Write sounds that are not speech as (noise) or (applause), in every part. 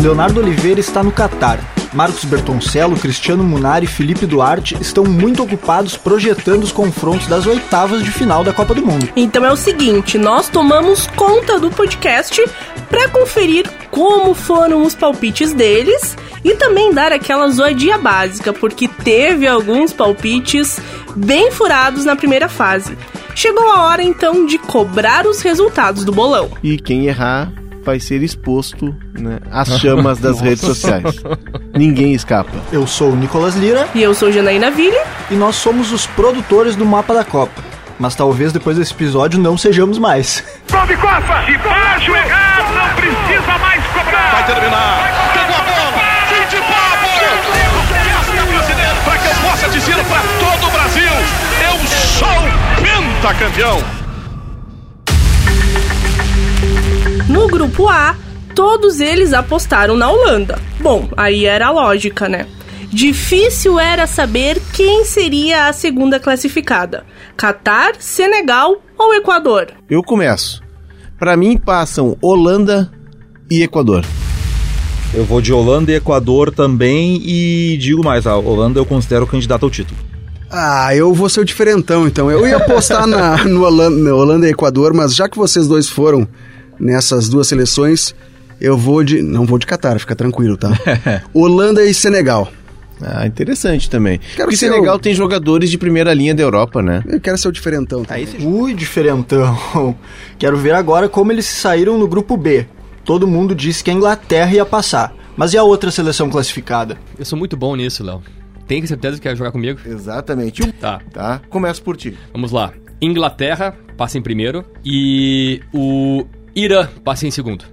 Leonardo Oliveira está no Catar. Marcos Bertoncello, Cristiano Munari e Felipe Duarte estão muito ocupados projetando os confrontos das oitavas de final da Copa do Mundo. Então é o seguinte, nós tomamos conta do podcast para conferir como foram os palpites deles e também dar aquela zoadinha básica, porque teve alguns palpites bem furados na primeira fase. Chegou a hora então de cobrar os resultados do bolão. E quem errar vai ser exposto né, às chamas das (laughs) redes sociais. Ninguém escapa. Eu sou o Nicolas Lira. E eu sou Janaína Ville. E nós somos os produtores do Mapa da Copa. Mas talvez depois desse episódio não sejamos mais. (laughs) Gol de Copa! De baixo errado, não precisa mais cobrar! Vai terminar! Pegou a bola! Fim de papo! brasileiro, para que eu possa dizer para todo o Brasil: eu sou pentacampeão! No grupo A, todos eles apostaram na Holanda. Bom, aí era a lógica, né? Difícil era saber quem seria a segunda classificada: Catar, Senegal ou Equador. Eu começo. Para mim passam Holanda e Equador. Eu vou de Holanda e Equador também e digo mais, a Holanda eu considero candidato ao título. Ah, eu vou ser o diferentão, então. Eu ia apostar na, (laughs) no Holanda, no Holanda e Equador, mas já que vocês dois foram nessas duas seleções, eu vou de. Não vou de Catar, fica tranquilo, tá? (laughs) Holanda e Senegal. Ah, interessante também. Quero Porque Senegal o... tem jogadores de primeira linha da Europa, né? Eu quero ser o diferentão. Tá? Ui, diferentão. (laughs) Quero ver agora como eles saíram no grupo B. Todo mundo disse que a Inglaterra ia passar. Mas e a outra seleção classificada? Eu sou muito bom nisso, Léo. Tem certeza que quer jogar comigo? Exatamente. Tá. Tá. Começa por ti. Vamos lá. Inglaterra passa em primeiro e o Irã passa em segundo.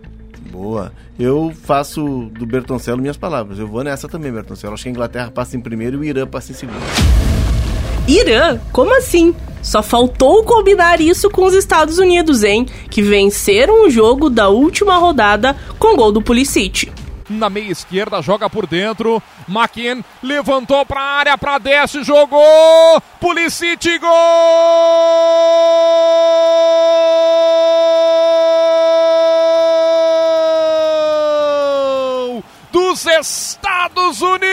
Boa. Eu faço do Bertoncello minhas palavras. Eu vou nessa também, Bertoncello. Acho que a Inglaterra passa em primeiro e o Irã passa em segundo. Irã? Como assim? Só faltou combinar isso com os Estados Unidos, hein? Que venceram o jogo da última rodada com gol do Pulisic. Na meia esquerda, joga por dentro. Maquin levantou para a área, para desce, jogou. Pulisic, gol! Dos Estados Unidos.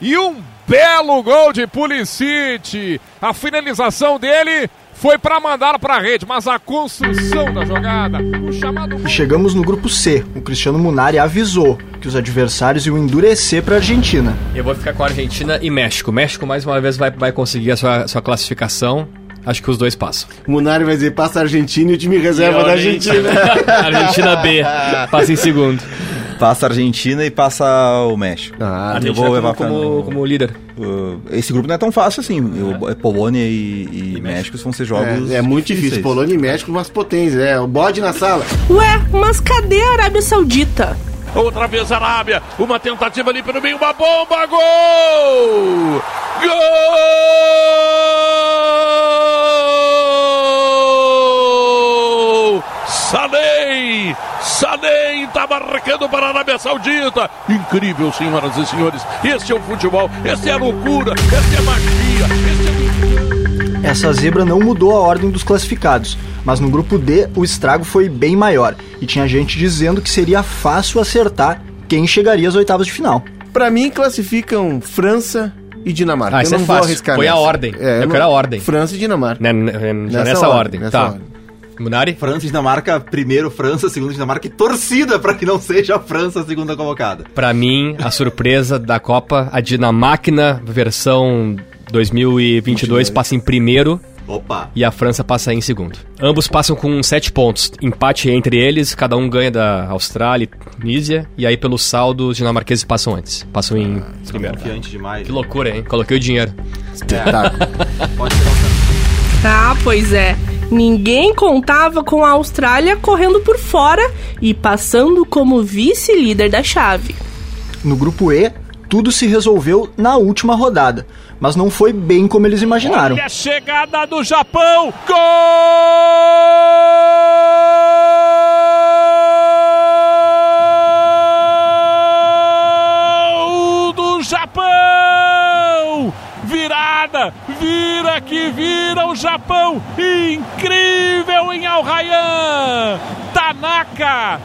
E um belo gol de Pulisic. A finalização dele foi para mandar para a rede, mas a construção da jogada, o chamado... E chegamos no grupo C. O Cristiano Munari avisou que os adversários iam endurecer para a Argentina. Eu vou ficar com a Argentina e México. México mais uma vez vai, vai conseguir a sua, sua classificação. Acho que os dois passam. O Munari vai dizer passa a Argentina e o time reserva da Argentina. (laughs) Argentina B, passa em segundo. Passa a Argentina e passa o México. Ah, eu vou levar como, como, como líder. Uh, esse grupo não é tão fácil assim. Eu, é Polônia e, e, e México vão ser jogos. É, é muito difícil. difícil. Polônia e México, umas potências. É, o bode na sala. Ué, mas cadê a Arábia Saudita? Outra vez a Arábia. Uma tentativa ali pelo meio, uma bomba. Gol! Gol! Salei! Salei está marcando para a Arábia Saudita. Incrível, senhoras e senhores. Esse é o futebol, esse é a loucura, esse é a magia, esse é. Essa zebra não mudou a ordem dos classificados mas no grupo D o estrago foi bem maior e tinha gente dizendo que seria fácil acertar quem chegaria às oitavas de final. Para mim classificam França e Dinamarca. Ah, eu não é vou fácil. arriscar Foi nessa. a ordem. É, eu, quero a ordem. França e Dinamarca. N nessa, nessa ordem. Nessa tá. Ordem. Munari? França e Dinamarca, primeiro França, segundo Dinamarca e torcida para que não seja a França a segunda colocada. Para mim, a surpresa da Copa, a Dinamáquina versão 2022 22. passa em primeiro Opa. E a França passa em segundo. Ambos passam com sete pontos. Empate entre eles, cada um ganha da Austrália e Tunísia. E aí, pelo saldo, os dinamarqueses passam antes. Passam em ah, primeiro. Confiante demais. Que loucura, hein? Coloquei o dinheiro. É. Pode tirar o Ah, pois é. Ninguém contava com a Austrália correndo por fora e passando como vice-líder da chave. No grupo E, tudo se resolveu na última rodada, mas não foi bem como eles imaginaram. Olha a chegada do Japão! Gol! Que vira o Japão! Incrível em Al Rayyan. Tanaka,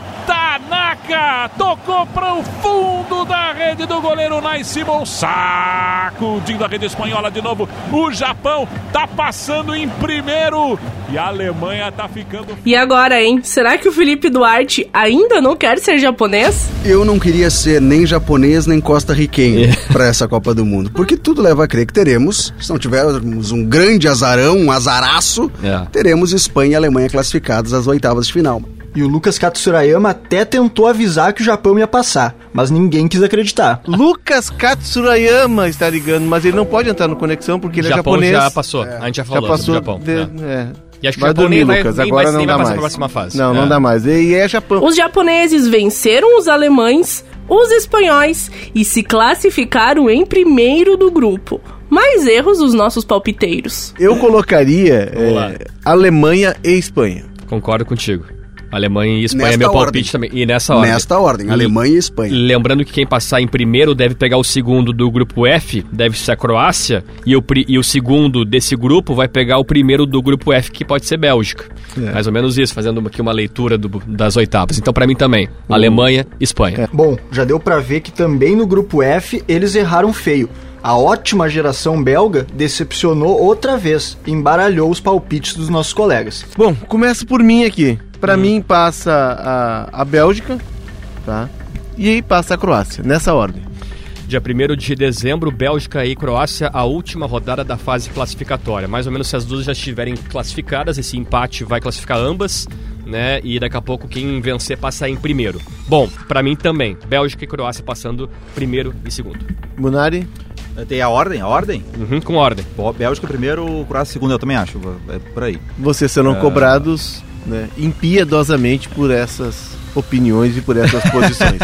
Tanaka tocou para o fundo da rede do goleiro Nai Simon. Sacudindo a rede espanhola de novo. O Japão tá passando em primeiro e a Alemanha tá ficando. E agora, hein? Será que o Felipe Duarte ainda não quer ser japonês? Eu não queria ser nem japonês nem costa-riquenho para essa Copa do Mundo, porque tudo leva a crer que teremos, se não tivermos um grande azarão, um azaraço, É. teremos Espanha e Alemanha classificados às oitavas de final. E o Lucas Katsurayama até tentou avisar que o Japão ia passar, mas ninguém quis acreditar. Lucas Katsurayama está ligando, mas ele não pode entrar no conexão porque ele é Japão japonês. já passou. A gente já Já falou passou. sobre o Japão. de- É. é. E acho que vai o Japão dormir, vai- Lucas. nem Agora vai- não dá mais. próxima fase. Não, É. não dá mais. E é Japão. Os japoneses venceram os alemães, os espanhóis e se classificaram em primeiro do grupo. Mais erros dos nossos palpiteiros. Eu colocaria é, Alemanha e Espanha. Concordo contigo. Alemanha e Espanha é meu ordem. palpite também. E nessa ordem. Nesta ordem, Alemanha e Espanha. Lembrando que quem passar em primeiro deve pegar o segundo do grupo F, deve ser a Croácia, e o, e o segundo desse grupo vai pegar o primeiro do grupo F, que pode ser Bélgica. É. Mais ou menos isso, fazendo aqui uma leitura do- das oitavas. Então, pra mim também, Alemanha, Espanha. Bom, já deu pra ver que também no grupo F eles erraram feio. A ótima geração belga decepcionou outra vez, embaralhou os palpites dos nossos colegas. Bom, começa por mim aqui. Pra Hum. mim passa a, a Bélgica, tá? E aí passa a Croácia, nessa ordem. Dia 1 de dezembro, Bélgica e Croácia, a última rodada da fase classificatória. Mais ou menos se as duas já estiverem classificadas, esse empate vai classificar ambas, né? E daqui a pouco quem vencer passa em primeiro. Bom, pra mim também, Bélgica e Croácia passando primeiro e segundo. Munari? Tem a ordem? A ordem? Uhum, com ordem. Bom, Bélgica primeiro, Croácia segundo, eu também acho. É por aí. Vocês serão É. cobrados né, impiedosamente por essas opiniões e por essas posições.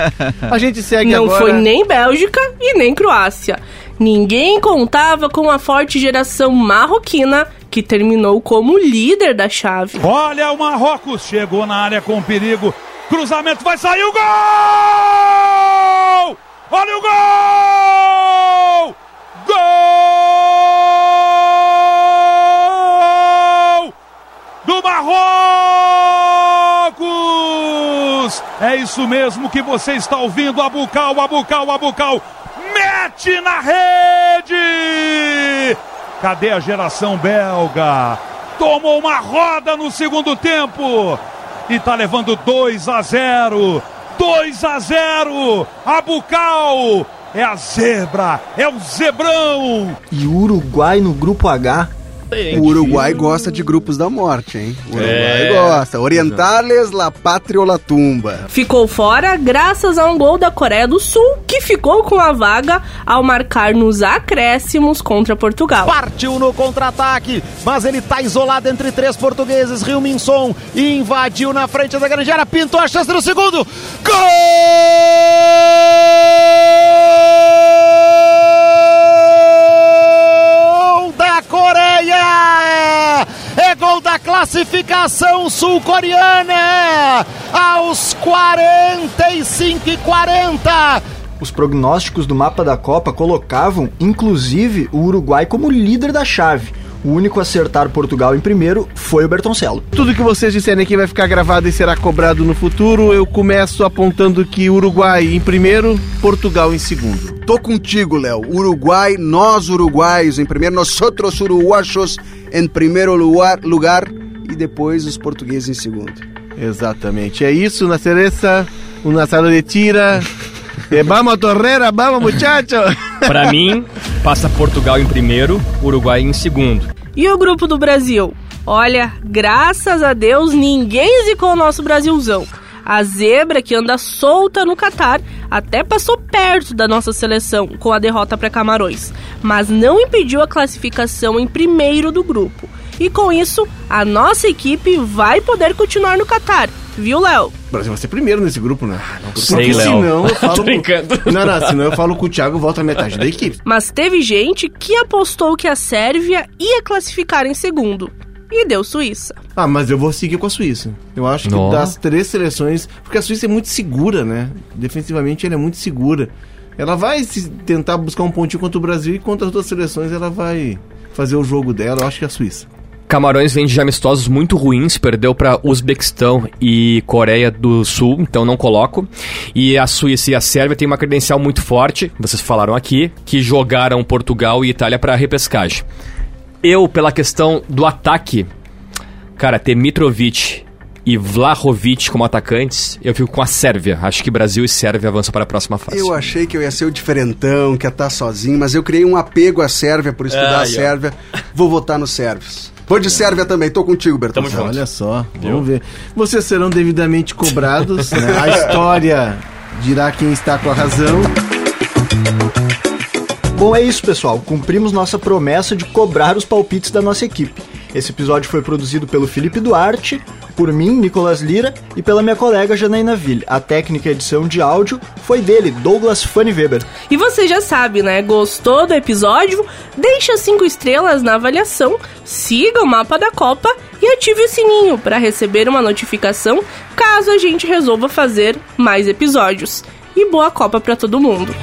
A gente segue Não agora... foi nem Bélgica e nem Croácia. Ninguém contava com a forte geração marroquina que terminou como líder da chave. Olha o Marrocos, chegou na área com perigo. Cruzamento vai sair o gol! Olha o gol! Gol! Do Marrocos! É isso mesmo que você está ouvindo, Abucal, Abucal, Abucal. Mete na rede! Cadê a geração belga? Tomou uma roda no segundo tempo e tá levando 2 a 0. 2 a 0. Abucal é a zebra, é o zebrão. E Uruguai no grupo H O Uruguai gosta de grupos da morte, hein? O Uruguai É. gosta. Orientales, la pátria ou la tumba. Ficou fora graças a um gol da Coreia do Sul, que ficou com a vaga ao marcar nos acréscimos contra Portugal. Partiu no contra-ataque, mas ele tá isolado entre três portugueses. Rio Minson invadiu na frente da grande área, pintou a chance no segundo. Gol É gol da classificação sul-coreana! Aos 45 e 40. Os prognósticos do mapa da Copa colocavam, inclusive, o Uruguai como líder da chave. O único a acertar Portugal em primeiro foi o Bertoncello. Tudo que vocês disserem aqui vai ficar gravado e será cobrado no futuro. Eu começo apontando que Uruguai em primeiro, Portugal em segundo. Tô contigo, Léo. Uruguai, nós uruguaios em primeiro, nós outros uruguaios em primeiro lugar, lugar e depois os portugueses em segundo. Exatamente. É isso, na cereza, uma sala de tira. Eh, vamos, Torreira, vamos, muchacho. Pra mim, passa Portugal em primeiro, Uruguai em segundo. E o grupo do Brasil? Olha, graças a Deus ninguém zicou o nosso Brasilzão. A zebra que anda solta no Catar até passou perto da nossa seleção com a derrota para Camarões, mas não impediu a classificação em primeiro do grupo. E com isso, a nossa equipe vai poder continuar no Catar, viu, Léo? O Brasil vai ser primeiro nesse grupo, né? Porque sei, Léo. senão eu (laughs) falo. Tô brincando. Não, não, senão eu falo com o Thiago volta a metade da equipe. Mas teve gente que apostou que a Sérvia ia classificar em segundo. E deu Suíça. Ah, mas eu vou seguir com a Suíça. Eu acho que Nossa. das três seleções. Porque a Suíça é muito segura, né? Defensivamente ela é muito segura. Ela vai se tentar buscar um pontinho contra o Brasil e contra as duas seleções ela vai fazer o jogo dela. Eu acho que é a Suíça. Camarões vem de amistosos muito ruins, perdeu para Uzbequistão e Coreia do Sul, então não coloco. E a Suíça e a Sérvia têm uma credencial muito forte, vocês falaram aqui, que jogaram Portugal e Itália para repescagem. Eu, pela questão do ataque, cara, ter Mitrovic e Vlahovic como atacantes, eu fico com a Sérvia. Acho que Brasil e Sérvia avançam para a próxima fase. Eu achei que eu ia ser o diferentão, que ia estar sozinho, mas eu criei um apego à Sérvia por estudar Ah, a. Sérvia. Vou votar nos sérvios. Vou de Sérvia também, tô contigo, Bertão. Tamo junto. Olha só, vamos ver. Vocês serão devidamente cobrados. né? A (laughs) história dirá quem está com a razão. Bom, é isso, pessoal. Cumprimos nossa promessa de cobrar os palpites da nossa equipe. Esse episódio foi produzido pelo Felipe Duarte, por mim, Nicolas Lira, e pela minha colega Janaína Ville. A técnica edição de áudio foi dele, Douglas Fanny Weber. E você já sabe, né? Gostou do episódio? Deixa cinco estrelas na avaliação, siga o mapa da Copa e ative o sininho para receber uma notificação caso a gente resolva fazer mais episódios. E boa Copa para todo mundo!